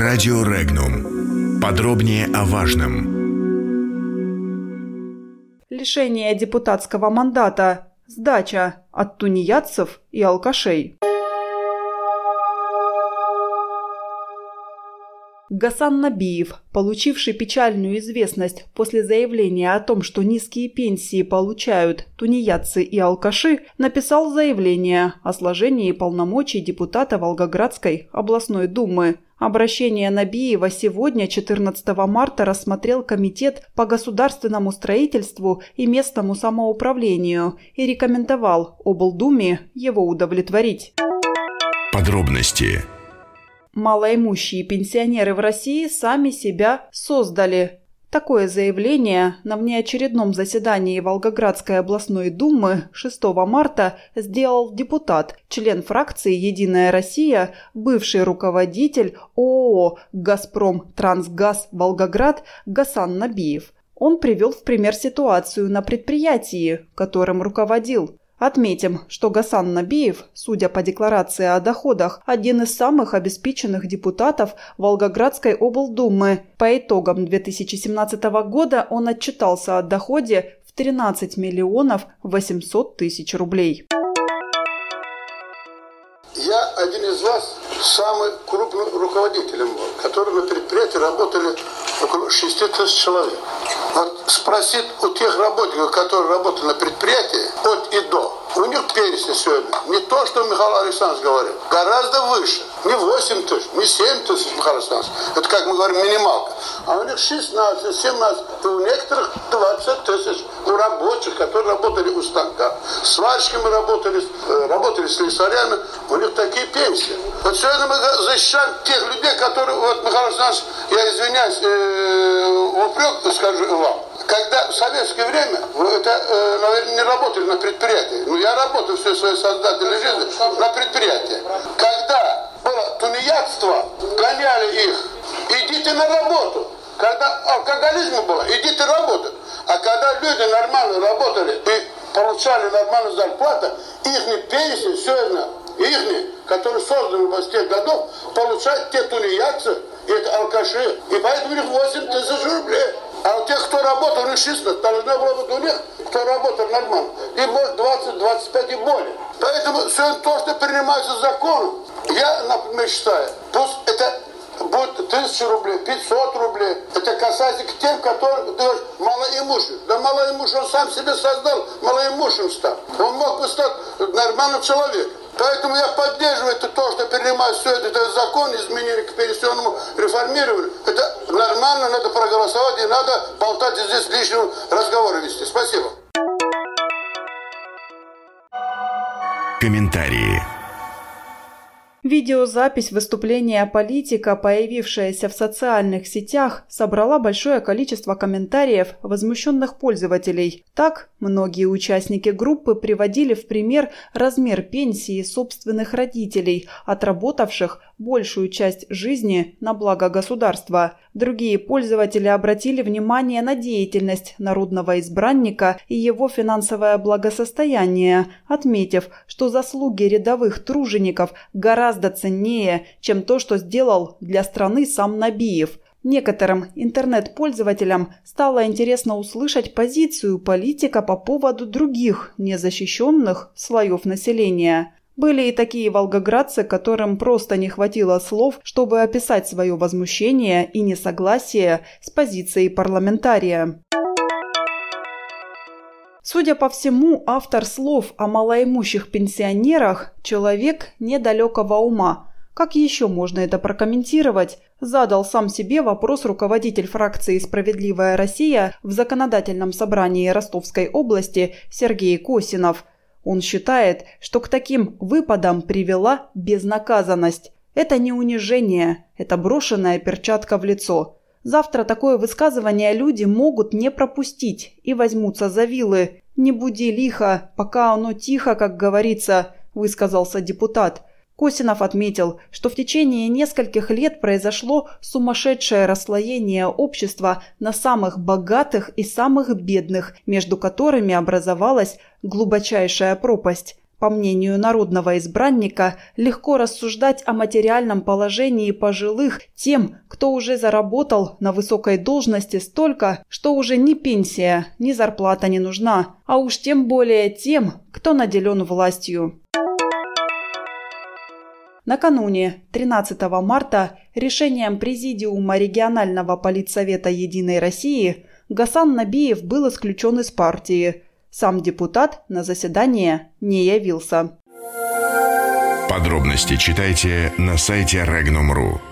Радио Регнум. Подробнее о важном. Лишение депутатского мандата. Сдача от тунеядцев и алкашей. Гасан Набиев, получивший печальную известность после заявления о том, что низкие пенсии получают тунеядцы и алкаши, написал заявление о сложении полномочий депутата Волгоградской областной думы. Обращение Набиева сегодня, 14 марта, рассмотрел Комитет по государственному строительству и местному самоуправлению и рекомендовал облдуме его удовлетворить. Подробности Малоимущие пенсионеры в России сами себя создали. Такое заявление на внеочередном заседании Волгоградской областной думы 6 марта сделал депутат, член фракции «Единая Россия», бывший руководитель ООО «Газпром Трансгаз Волгоград» Гасан Набиев. Он привел в пример ситуацию на предприятии, которым руководил. Отметим, что Гасан Набиев, судя по декларации о доходах, один из самых обеспеченных депутатов Волгоградской облдумы. По итогам 2017 года он отчитался о доходе в 13 миллионов 800 тысяч рублей. Я один из вас, самый крупный руководителем был, который на предприятии работали около 6 тысяч человек. Вот спросит у тех работников, которые работают на предприятии, от и до, у них пенсия сегодня не то, что Михаил Александрович говорит, гораздо выше. Не 8 тысяч, не 7 тысяч, Михаил Александрович. Это, как мы говорим, минималка. А у них 16, 17, и у некоторых 20 тысяч. У рабочих, которые работали у станка. Сварщиками работали, э, работали с слесарями. У них такие пенсии. Вот сегодня мы защищаем тех людей, которые, вот, Михаил Александрович, я извиняюсь, э, упрек скажу вам когда в советское время, это, э, наверное, не работали на предприятии, но я работал всю свою сознательную жизнь на предприятии. Когда было тунеядство, гоняли их, идите на работу. Когда алкоголизм было, идите работать. А когда люди нормально работали и получали нормальную зарплату, их пенсии сегодня, их, которые созданы в тех годов, получают те тунеядцы, это алкаши. И поэтому у них 8 тысяч рублей. А у тех, кто работал, у них 16, должно было быть у них, кто работал нормально. И может 20, 25 и более. Поэтому сегодня то, что принимается законом, я, например, считаю, пусть это тысяча рублей, 500 рублей. Это касается к тем, которые, ты говоришь, малоимущий. Да малоимущий он сам себе создал, малоимущим стал. Он мог бы стать нормальным человеком. Поэтому я поддерживаю это то, что принимают все это, это закон, изменения к пенсионному реформированию. Это нормально, надо проголосовать, и надо болтать здесь лишнего разговора вести. Спасибо. Комментарии. Видеозапись выступления политика, появившаяся в социальных сетях, собрала большое количество комментариев возмущенных пользователей. Так, многие участники группы приводили в пример размер пенсии собственных родителей, отработавших большую часть жизни на благо государства. Другие пользователи обратили внимание на деятельность народного избранника и его финансовое благосостояние, отметив, что заслуги рядовых тружеников гораздо ценнее, чем то, что сделал для страны сам Набиев – Некоторым интернет-пользователям стало интересно услышать позицию политика по поводу других незащищенных слоев населения. Были и такие волгоградцы, которым просто не хватило слов, чтобы описать свое возмущение и несогласие с позицией парламентария. Судя по всему, автор слов о малоимущих пенсионерах – человек недалекого ума. Как еще можно это прокомментировать? Задал сам себе вопрос руководитель фракции «Справедливая Россия» в законодательном собрании Ростовской области Сергей Косинов – он считает, что к таким выпадам привела безнаказанность. Это не унижение, это брошенная перчатка в лицо. Завтра такое высказывание люди могут не пропустить и возьмутся за вилы. «Не буди лихо, пока оно тихо, как говорится», – высказался депутат. Косинов отметил, что в течение нескольких лет произошло сумасшедшее расслоение общества на самых богатых и самых бедных, между которыми образовалась глубочайшая пропасть. По мнению народного избранника, легко рассуждать о материальном положении пожилых тем, кто уже заработал на высокой должности столько, что уже ни пенсия, ни зарплата не нужна, а уж тем более тем, кто наделен властью. Накануне, 13 марта, решением Президиума регионального политсовета «Единой России» Гасан Набиев был исключен из партии – сам депутат на заседание не явился. Подробности читайте на сайте Regnum.ru.